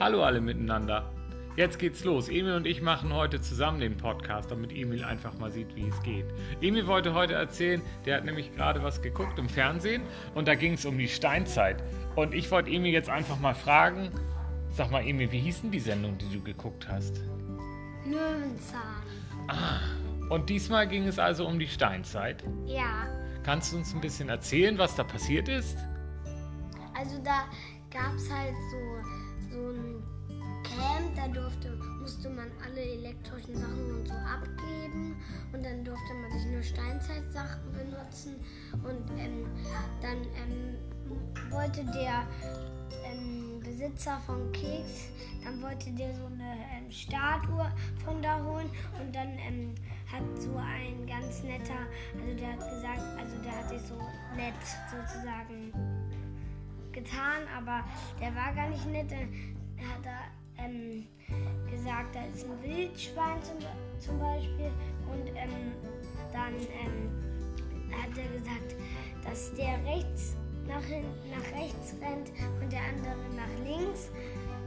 Hallo alle miteinander. Jetzt geht's los. Emil und ich machen heute zusammen den Podcast, damit Emil einfach mal sieht, wie es geht. Emil wollte heute erzählen, der hat nämlich gerade was geguckt im Fernsehen und da ging es um die Steinzeit. Und ich wollte Emil jetzt einfach mal fragen, sag mal Emil, wie hieß denn die Sendung, die du geguckt hast? Löwenzahn. Ah, und diesmal ging es also um die Steinzeit. Ja, Kannst du uns ein bisschen erzählen, was da passiert ist? also da gab es halt so, so ein Camp, da durfte, musste man alle elektrischen Sachen und so abgeben. Und dann durfte man sich nur Steinzeitsachen benutzen. Und ähm, dann ähm, wollte der ähm, Besitzer von Keks, dann wollte der so eine ähm, Statue von da holen. Und dann ähm, hat so ein ganz netter, also der hat gesagt, also der hat sich so nett sozusagen getan, aber der war gar nicht nett. Er hat da ähm, gesagt, da ist ein Wildschwein zum, zum Beispiel und ähm, dann ähm, hat er gesagt, dass der rechts nach, hin, nach rechts rennt und der andere nach links.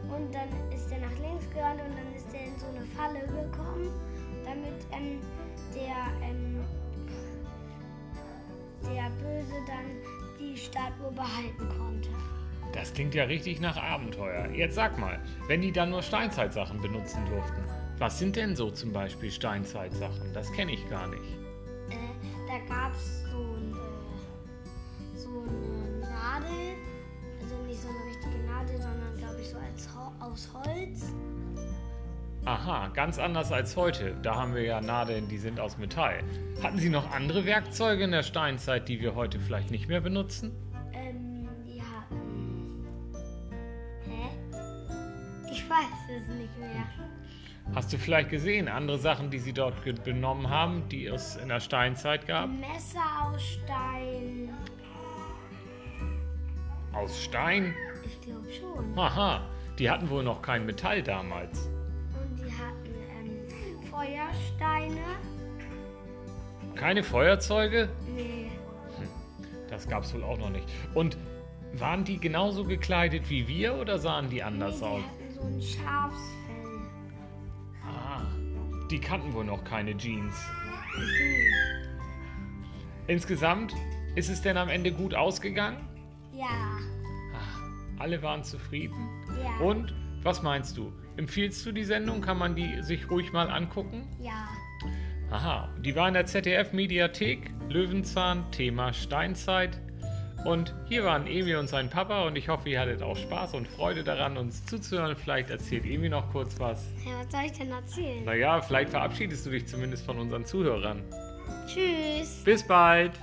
Und dann ist er nach links gerannt und dann ist er in so eine Falle gekommen, damit ähm, der, ähm, der Böse dann die Statue behalten konnte. Das klingt ja richtig nach Abenteuer. Jetzt sag mal, wenn die dann nur Steinzeitsachen benutzen durften, was sind denn so zum Beispiel Steinzeitsachen? Das kenne ich gar nicht. Äh, da gab es so, ein, äh, so eine Nadel, also nicht so eine richtige Nadel, sondern glaube ich so als Ho aus Holz. Aha, ganz anders als heute. Da haben wir ja Nadeln, die sind aus Metall. Hatten Sie noch andere Werkzeuge in der Steinzeit, die wir heute vielleicht nicht mehr benutzen? Ich weiß es nicht mehr. Hast du vielleicht gesehen, andere Sachen, die Sie dort benommen haben, die es in der Steinzeit gab? Messer aus Stein. Aus Stein? Ich glaube schon. Aha, die hatten wohl noch kein Metall damals. Und die hatten ähm, Feuersteine. Keine Feuerzeuge? Nee. Das gab's wohl auch noch nicht. Und waren die genauso gekleidet wie wir oder sahen die nee anders die aus? Ein Schafsfell. Ah, die kannten wohl noch keine Jeans. Mhm. Insgesamt ist es denn am Ende gut ausgegangen? Ja. Ah, alle waren zufrieden. Ja. Und was meinst du? Empfiehlst du die Sendung? Kann man die sich ruhig mal angucken? Ja. Aha, die war in der ZDF-Mediathek, Löwenzahn, Thema Steinzeit. Und hier waren Emi und sein Papa und ich hoffe, ihr hattet auch Spaß und Freude daran, uns zuzuhören. Vielleicht erzählt Emi noch kurz was. Ja, was soll ich denn erzählen? Naja, vielleicht verabschiedest du dich zumindest von unseren Zuhörern. Tschüss. Bis bald!